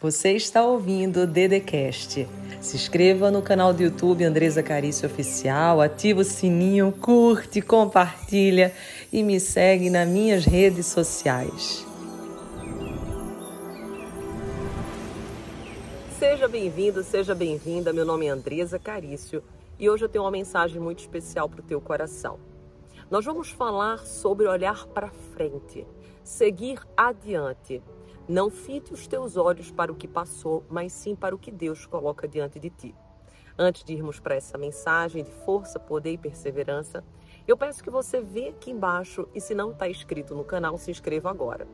Você está ouvindo o Dedecast. Se inscreva no canal do YouTube Andresa Carício Oficial, ativa o sininho, curte, compartilha e me segue nas minhas redes sociais. Seja bem-vindo, seja bem-vinda. Meu nome é Andresa Carício e hoje eu tenho uma mensagem muito especial para o teu coração. Nós vamos falar sobre olhar para frente, seguir adiante. Não fite os teus olhos para o que passou, mas sim para o que Deus coloca diante de ti. Antes de irmos para essa mensagem de força, poder e perseverança, eu peço que você vê aqui embaixo e se não está inscrito no canal, se inscreva agora.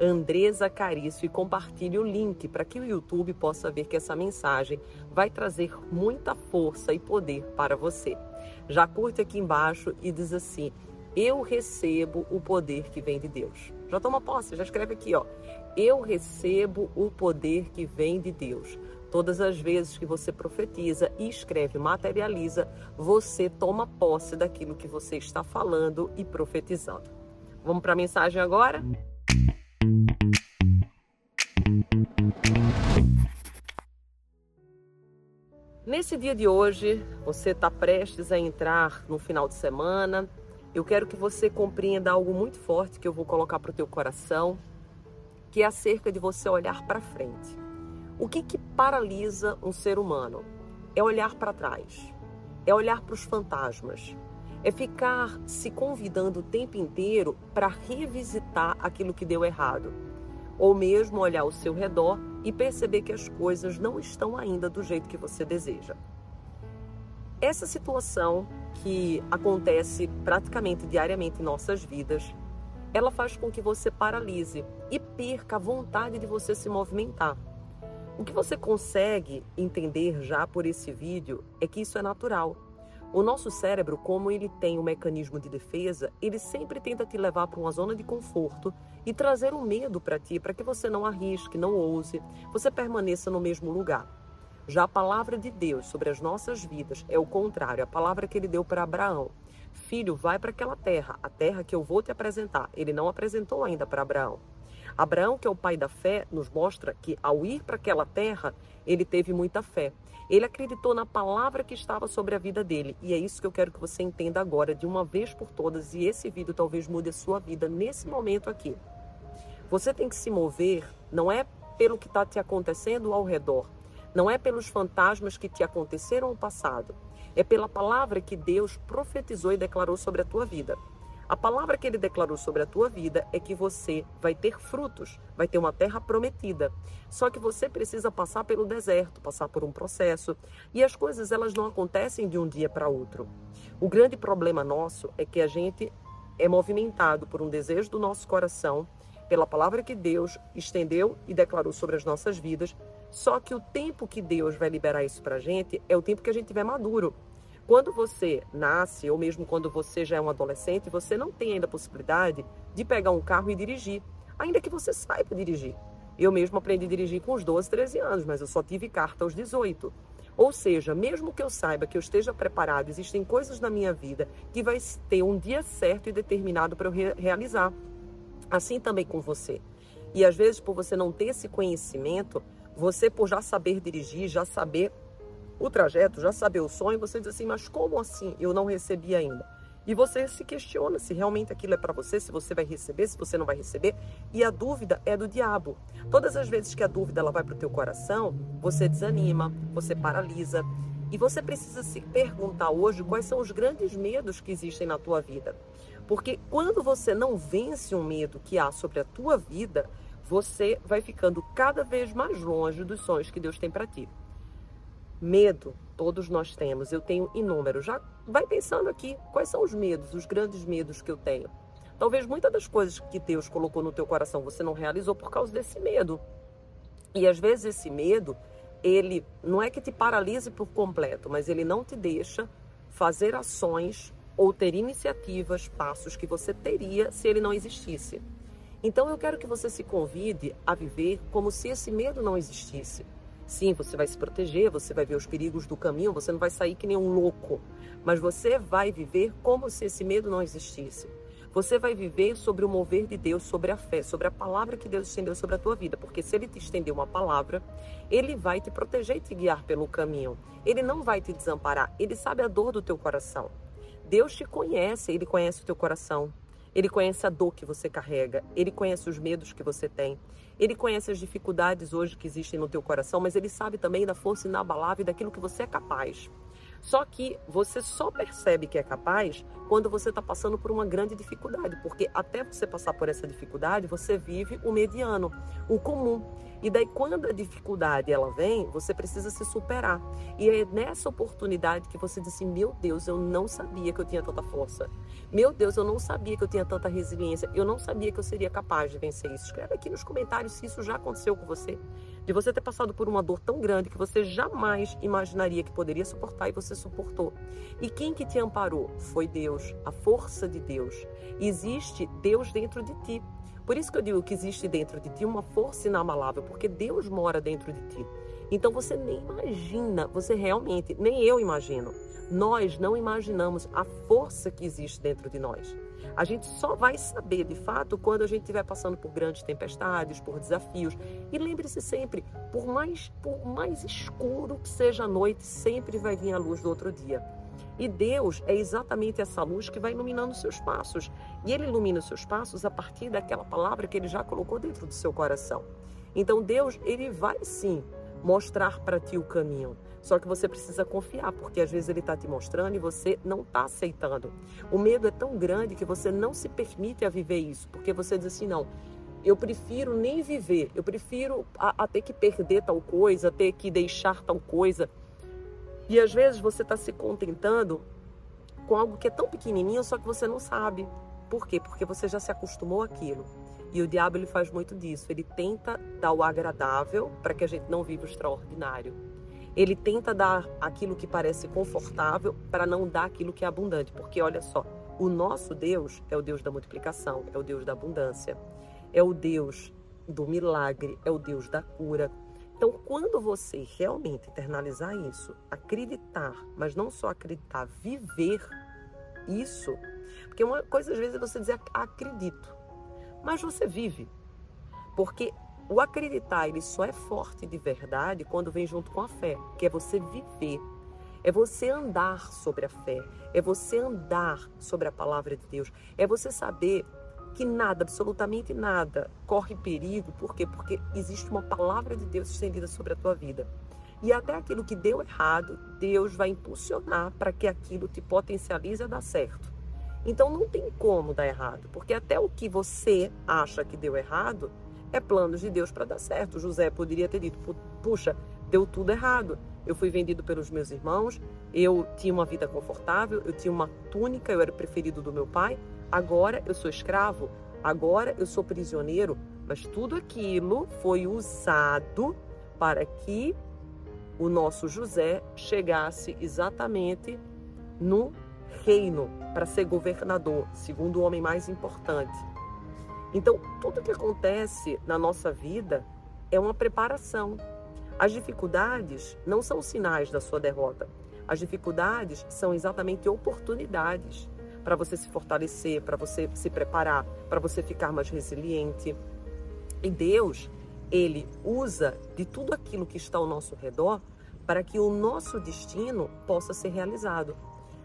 Andresa Carício e compartilhe o link para que o YouTube possa ver que essa mensagem vai trazer muita força e poder para você. Já curte aqui embaixo e diz assim: Eu recebo o poder que vem de Deus. Já toma posse, já escreve aqui, ó. Eu recebo o poder que vem de Deus. Todas as vezes que você profetiza e escreve, materializa, você toma posse daquilo que você está falando e profetizando. Vamos para a mensagem agora? Nesse dia de hoje, você está prestes a entrar no final de semana. Eu quero que você compreenda algo muito forte que eu vou colocar para o teu coração que é acerca de você olhar para frente. O que, que paralisa um ser humano? É olhar para trás, é olhar para os fantasmas, é ficar se convidando o tempo inteiro para revisitar aquilo que deu errado, ou mesmo olhar ao seu redor e perceber que as coisas não estão ainda do jeito que você deseja. Essa situação que acontece praticamente diariamente em nossas vidas ela faz com que você paralise e perca a vontade de você se movimentar. O que você consegue entender já por esse vídeo é que isso é natural. O nosso cérebro, como ele tem um mecanismo de defesa, ele sempre tenta te levar para uma zona de conforto e trazer o um medo para ti, para que você não arrisque, não ouse, você permaneça no mesmo lugar. Já a palavra de Deus sobre as nossas vidas é o contrário, a palavra que ele deu para Abraão. Filho, vai para aquela terra, a terra que eu vou te apresentar. Ele não apresentou ainda para Abraão. Abraão, que é o pai da fé, nos mostra que ao ir para aquela terra, ele teve muita fé. Ele acreditou na palavra que estava sobre a vida dele. E é isso que eu quero que você entenda agora, de uma vez por todas. E esse vídeo talvez mude a sua vida nesse momento aqui. Você tem que se mover, não é pelo que está te acontecendo ao redor, não é pelos fantasmas que te aconteceram no passado, é pela palavra que Deus profetizou e declarou sobre a tua vida. A palavra que ele declarou sobre a tua vida é que você vai ter frutos, vai ter uma terra prometida. Só que você precisa passar pelo deserto, passar por um processo, e as coisas elas não acontecem de um dia para outro. O grande problema nosso é que a gente é movimentado por um desejo do nosso coração, pela palavra que Deus estendeu e declarou sobre as nossas vidas, só que o tempo que Deus vai liberar isso para a gente é o tempo que a gente tiver maduro. Quando você nasce, ou mesmo quando você já é um adolescente, você não tem ainda a possibilidade de pegar um carro e dirigir, ainda que você saiba dirigir. Eu mesmo aprendi a dirigir com os 12, 13 anos, mas eu só tive carta aos 18. Ou seja, mesmo que eu saiba que eu esteja preparado, existem coisas na minha vida que vai ter um dia certo e determinado para eu re realizar. Assim também com você. E às vezes, por você não ter esse conhecimento, você, por já saber dirigir, já saber o trajeto, já saber o sonho, você diz assim, mas como assim eu não recebi ainda? E você se questiona se realmente aquilo é para você, se você vai receber, se você não vai receber. E a dúvida é do diabo. Todas as vezes que a dúvida ela vai para o teu coração, você desanima, você paralisa. E você precisa se perguntar hoje quais são os grandes medos que existem na tua vida. Porque quando você não vence um medo que há sobre a tua vida, você vai ficando cada vez mais longe dos sonhos que Deus tem para ti. Medo, todos nós temos, eu tenho inúmeros. Já vai pensando aqui, quais são os medos, os grandes medos que eu tenho? Talvez muitas das coisas que Deus colocou no teu coração você não realizou por causa desse medo. E às vezes esse medo, ele não é que te paralise por completo, mas ele não te deixa fazer ações ou ter iniciativas, passos que você teria se ele não existisse. Então eu quero que você se convide a viver como se esse medo não existisse. Sim, você vai se proteger, você vai ver os perigos do caminho, você não vai sair que nem um louco, mas você vai viver como se esse medo não existisse. Você vai viver sobre o mover de Deus, sobre a fé, sobre a palavra que Deus estendeu sobre a tua vida. Porque se Ele te estender uma palavra, Ele vai te proteger e te guiar pelo caminho. Ele não vai te desamparar. Ele sabe a dor do teu coração. Deus te conhece, Ele conhece o teu coração. Ele conhece a dor que você carrega, ele conhece os medos que você tem, ele conhece as dificuldades hoje que existem no teu coração, mas ele sabe também da força inabalável e daquilo que você é capaz. Só que você só percebe que é capaz quando você está passando por uma grande dificuldade, porque até você passar por essa dificuldade, você vive o mediano, o comum. E daí, quando a dificuldade ela vem, você precisa se superar. E é nessa oportunidade que você diz assim: Meu Deus, eu não sabia que eu tinha tanta força. Meu Deus, eu não sabia que eu tinha tanta resiliência. Eu não sabia que eu seria capaz de vencer isso. Escreve aqui nos comentários se isso já aconteceu com você. De você ter passado por uma dor tão grande que você jamais imaginaria que poderia suportar e você suportou. E quem que te amparou? Foi Deus, a força de Deus. Existe Deus dentro de ti. Por isso que eu digo que existe dentro de ti uma força inabalável, porque Deus mora dentro de ti. Então você nem imagina, você realmente, nem eu imagino. Nós não imaginamos a força que existe dentro de nós. A gente só vai saber de fato quando a gente estiver passando por grandes tempestades, por desafios. E lembre-se sempre, por mais, por mais escuro que seja a noite, sempre vai vir a luz do outro dia. E Deus é exatamente essa luz que vai iluminando os seus passos. E Ele ilumina os seus passos a partir daquela palavra que Ele já colocou dentro do seu coração. Então Deus, Ele vai sim mostrar para ti o caminho. Só que você precisa confiar, porque às vezes ele está te mostrando e você não está aceitando. O medo é tão grande que você não se permite a viver isso, porque você diz assim: não, eu prefiro nem viver, eu prefiro a, a ter que perder tal coisa, ter que deixar tal coisa. E às vezes você está se contentando com algo que é tão pequenininho, só que você não sabe. Por quê? Porque você já se acostumou àquilo. E o diabo ele faz muito disso. Ele tenta dar o agradável para que a gente não viva o extraordinário. Ele tenta dar aquilo que parece confortável para não dar aquilo que é abundante. Porque olha só, o nosso Deus é o Deus da multiplicação, é o Deus da abundância, é o Deus do milagre, é o Deus da cura. Então, quando você realmente internalizar isso, acreditar, mas não só acreditar, viver isso, porque uma coisa às vezes é você dizer acredito, mas você vive. Porque o acreditar ele só é forte de verdade quando vem junto com a fé, que é você viver. É você andar sobre a fé, é você andar sobre a palavra de Deus, é você saber que nada, absolutamente nada, corre perigo. Por quê? Porque existe uma palavra de Deus estendida sobre a tua vida. E até aquilo que deu errado, Deus vai impulsionar para que aquilo te potencialize a dar certo. Então não tem como dar errado, porque até o que você acha que deu errado é planos de Deus para dar certo. José poderia ter dito: puxa, deu tudo errado. Eu fui vendido pelos meus irmãos, eu tinha uma vida confortável, eu tinha uma túnica, eu era o preferido do meu pai, Agora eu sou escravo, agora eu sou prisioneiro, mas tudo aquilo foi usado para que o nosso José chegasse exatamente no reino para ser governador, segundo o homem mais importante. Então, tudo que acontece na nossa vida é uma preparação. As dificuldades não são sinais da sua derrota. As dificuldades são exatamente oportunidades para você se fortalecer, para você se preparar, para você ficar mais resiliente. E Deus, ele usa de tudo aquilo que está ao nosso redor para que o nosso destino possa ser realizado.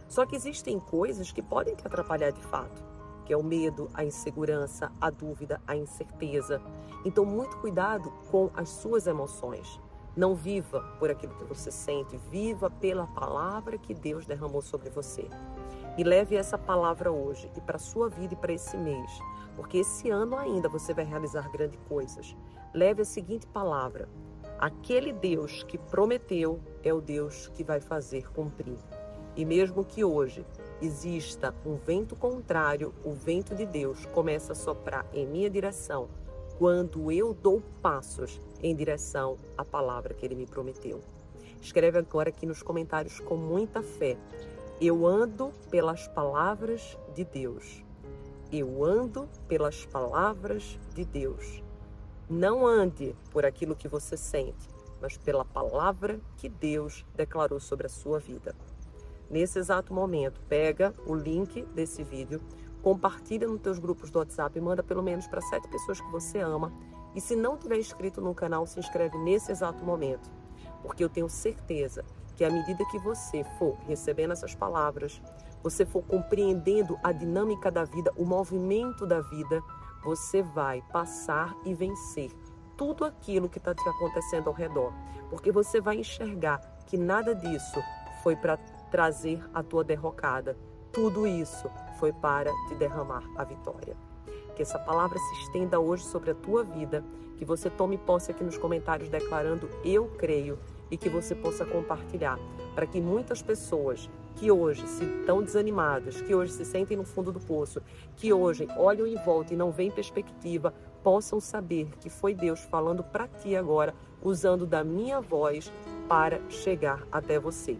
Só que existem coisas que podem te atrapalhar de fato, que é o medo, a insegurança, a dúvida, a incerteza. Então, muito cuidado com as suas emoções. Não viva por aquilo que você sente, viva pela palavra que Deus derramou sobre você. E leve essa palavra hoje e para sua vida e para esse mês, porque esse ano ainda você vai realizar grandes coisas. Leve a seguinte palavra: aquele Deus que prometeu é o Deus que vai fazer cumprir. E mesmo que hoje exista um vento contrário, o vento de Deus começa a soprar em minha direção quando eu dou passos em direção à palavra que ele me prometeu. Escreve agora aqui nos comentários com muita fé eu ando pelas palavras de Deus. Eu ando pelas palavras de Deus. Não ande por aquilo que você sente, mas pela palavra que Deus declarou sobre a sua vida. Nesse exato momento, pega o link desse vídeo, compartilha nos teus grupos do WhatsApp, manda pelo menos para sete pessoas que você ama. E se não tiver inscrito no canal, se inscreve nesse exato momento, porque eu tenho certeza que à medida que você for recebendo essas palavras, você for compreendendo a dinâmica da vida, o movimento da vida, você vai passar e vencer tudo aquilo que está te acontecendo ao redor, porque você vai enxergar que nada disso foi para trazer a tua derrocada. Tudo isso foi para te derramar a vitória. Que essa palavra se estenda hoje sobre a tua vida, que você tome posse aqui nos comentários declarando eu creio e que você possa compartilhar para que muitas pessoas que hoje se estão desanimadas, que hoje se sentem no fundo do poço, que hoje olham em volta e não veem perspectiva, possam saber que foi Deus falando para ti agora, usando da minha voz para chegar até você.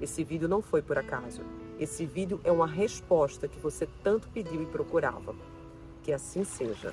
Esse vídeo não foi por acaso. Esse vídeo é uma resposta que você tanto pediu e procurava. Que assim seja.